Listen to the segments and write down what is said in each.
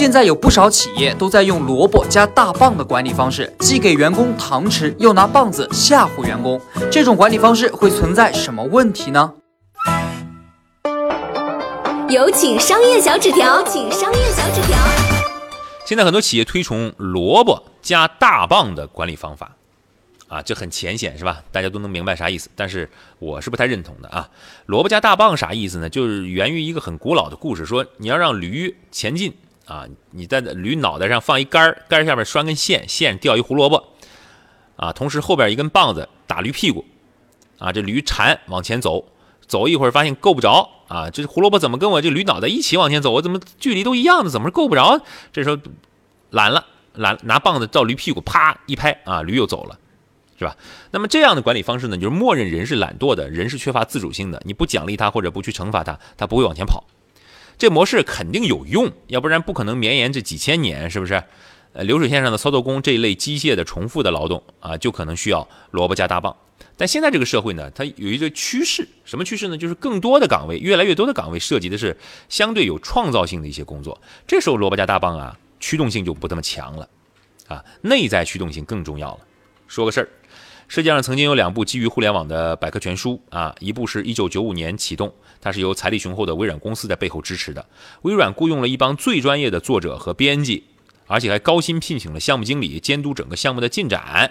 现在有不少企业都在用萝卜加大棒的管理方式，既给员工糖吃，又拿棒子吓唬员工。这种管理方式会存在什么问题呢？有请商业小纸条，请商业小纸条。现在很多企业推崇萝卜加大棒的管理方法，啊，这很浅显是吧？大家都能明白啥意思，但是我是不太认同的啊。萝卜加大棒啥意思呢？就是源于一个很古老的故事，说你要让驴前进。啊，你在驴脑袋上放一杆儿，杆儿下面拴根线，线吊一胡萝卜，啊，同时后边一根棒子打驴屁股，啊，这驴馋往前走，走一会儿发现够不着，啊，这胡萝卜怎么跟我这驴脑袋一起往前走？我怎么距离都一样的，怎么够不着？这时候懒了，懒拿棒子照驴屁股，啪一拍，啊，驴又走了，是吧？那么这样的管理方式呢，就是默认人是懒惰的，人是缺乏自主性的，你不奖励他或者不去惩罚他，他不会往前跑。这模式肯定有用，要不然不可能绵延这几千年，是不是？呃，流水线上的操作工这一类机械的重复的劳动啊，就可能需要萝卜加大棒。但现在这个社会呢，它有一个趋势，什么趋势呢？就是更多的岗位，越来越多的岗位涉及的是相对有创造性的一些工作。这时候萝卜加大棒啊，驱动性就不这么强了，啊，内在驱动性更重要了。说个事儿。世界上曾经有两部基于互联网的百科全书啊，一部是一九九五年启动，它是由财力雄厚的微软公司在背后支持的。微软雇佣了一帮最专业的作者和编辑，而且还高薪聘请了项目经理监督整个项目的进展。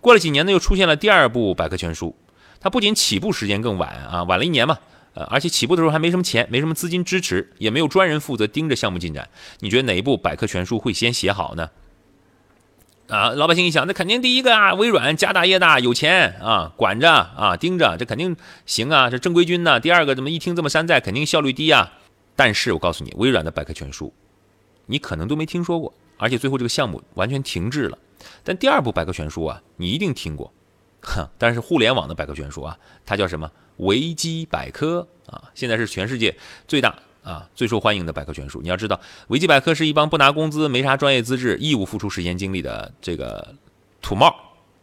过了几年呢，又出现了第二部百科全书，它不仅起步时间更晚啊，晚了一年嘛，呃，而且起步的时候还没什么钱，没什么资金支持，也没有专人负责盯着项目进展。你觉得哪一部百科全书会先写好呢？啊，老百姓一想，那肯定第一个啊，微软家大业大，有钱啊，管着啊，盯着，这肯定行啊，这正规军呢。第二个怎么一听这么山寨，肯定效率低啊。但是我告诉你，微软的百科全书，你可能都没听说过，而且最后这个项目完全停滞了。但第二部百科全书啊，你一定听过，哼。但是互联网的百科全书啊，它叫什么？维基百科啊，现在是全世界最大。啊，最受欢迎的百科全书，你要知道，维基百科是一帮不拿工资、没啥专业资质、义务付出时间精力的这个土帽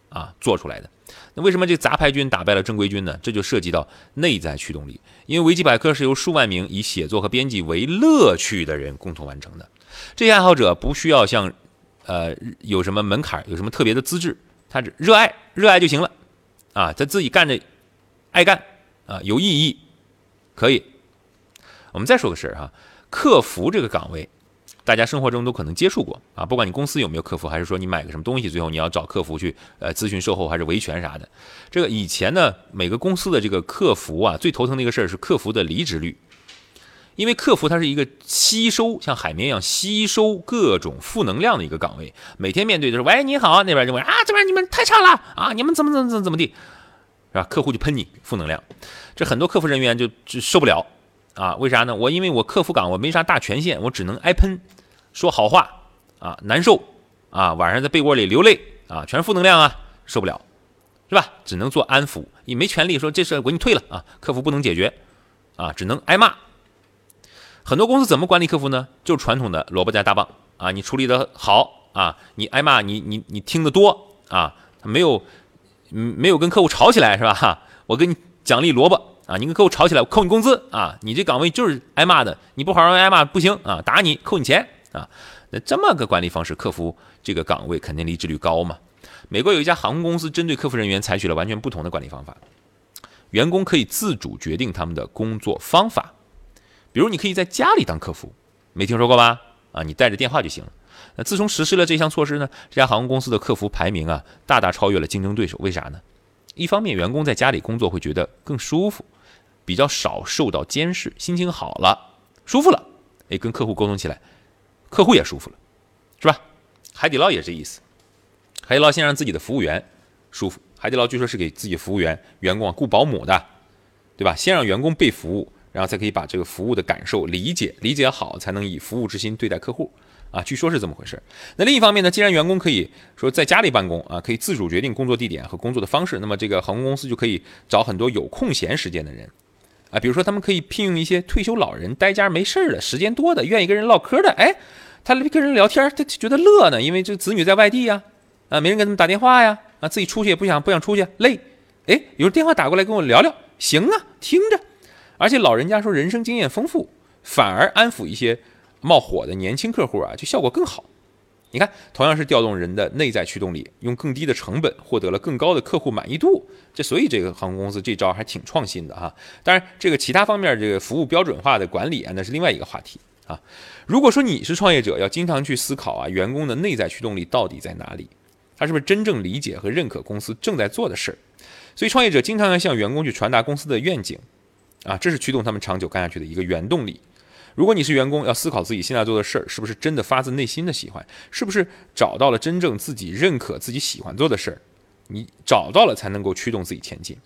啊做出来的。那为什么这杂牌军打败了正规军呢？这就涉及到内在驱动力。因为维基百科是由数万名以写作和编辑为乐趣的人共同完成的。这些爱好者不需要像，呃，有什么门槛、有什么特别的资质，他只热爱，热爱就行了。啊，他自己干着，爱干啊，有意义，可以。我们再说个事儿哈，客服这个岗位，大家生活中都可能接触过啊。不管你公司有没有客服，还是说你买个什么东西，最后你要找客服去呃咨询售后还是维权啥的。这个以前呢，每个公司的这个客服啊，最头疼的一个事儿是客服的离职率，因为客服它是一个吸收像海绵一样吸收各种负能量的一个岗位，每天面对的是喂你好，那边就问啊这边你们太差了啊，你们怎么怎么怎么怎么地，是吧？客户就喷你负能量，这很多客服人员就就受不了。啊，为啥呢？我因为我客服岗我没啥大权限，我只能挨喷，说好话啊，难受啊，晚上在被窝里流泪啊，全是负能量啊，受不了，是吧？只能做安抚，你没权利说这事我给你退了啊，客服不能解决啊，只能挨骂。很多公司怎么管理客服呢？就是传统的萝卜加大棒啊，你处理的好啊，你挨骂，你你你听得多啊，没有没有跟客户吵起来是吧？哈，我给你奖励萝卜。啊，你跟客户吵起来，我扣你工资啊！你这岗位就是挨骂的，你不好好挨骂不行啊！打你，扣你钱啊！那这么个管理方式，客服这个岗位肯定离职率高嘛？美国有一家航空公司针对客服人员采取了完全不同的管理方法，员工可以自主决定他们的工作方法，比如你可以在家里当客服，没听说过吧？啊，你带着电话就行了。那自从实施了这项措施呢，这家航空公司的客服排名啊，大大超越了竞争对手。为啥呢？一方面，员工在家里工作会觉得更舒服。比较少受到监视，心情好了，舒服了，哎，跟客户沟通起来，客户也舒服了，是吧？海底捞也是这意思，海底捞先让自己的服务员舒服，海底捞据说是给自己服务员员工啊雇保姆的，对吧？先让员工被服务，然后才可以把这个服务的感受理解理解好，才能以服务之心对待客户啊，据说是这么回事。那另一方面呢，既然员工可以说在家里办公啊，可以自主决定工作地点和工作的方式，那么这个航空公司就可以找很多有空闲时间的人啊，比如说他们可以聘用一些退休老人，待家没事儿的时间多的，愿意跟人唠嗑的，哎，他跟人聊天，他觉得乐呢，因为这子女在外地呀，啊，没人给他们打电话呀，啊，自己出去也不想不想出去，累，哎，有电话打过来跟我聊聊，行啊，听着，而且老人家说人生经验丰富，反而安抚一些。冒火的年轻客户啊，就效果更好。你看，同样是调动人的内在驱动力，用更低的成本获得了更高的客户满意度。这所以这个航空公司这招还挺创新的哈。当然，这个其他方面这个服务标准化的管理啊，那是另外一个话题啊。如果说你是创业者，要经常去思考啊，员工的内在驱动力到底在哪里？他是不是真正理解和认可公司正在做的事儿？所以，创业者经常要向员工去传达公司的愿景啊，这是驱动他们长久干下去的一个原动力。如果你是员工，要思考自己现在做的事儿是不是真的发自内心的喜欢，是不是找到了真正自己认可、自己喜欢做的事儿，你找到了才能够驱动自己前进。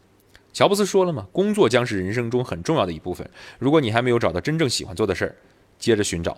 乔布斯说了嘛，工作将是人生中很重要的一部分。如果你还没有找到真正喜欢做的事儿，接着寻找。